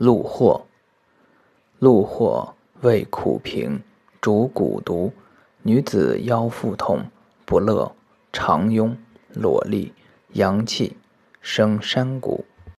鹿藿鹿藿味苦平，主蛊毒，女子腰腹痛，不乐，常痈，裸痢，阳气生山谷。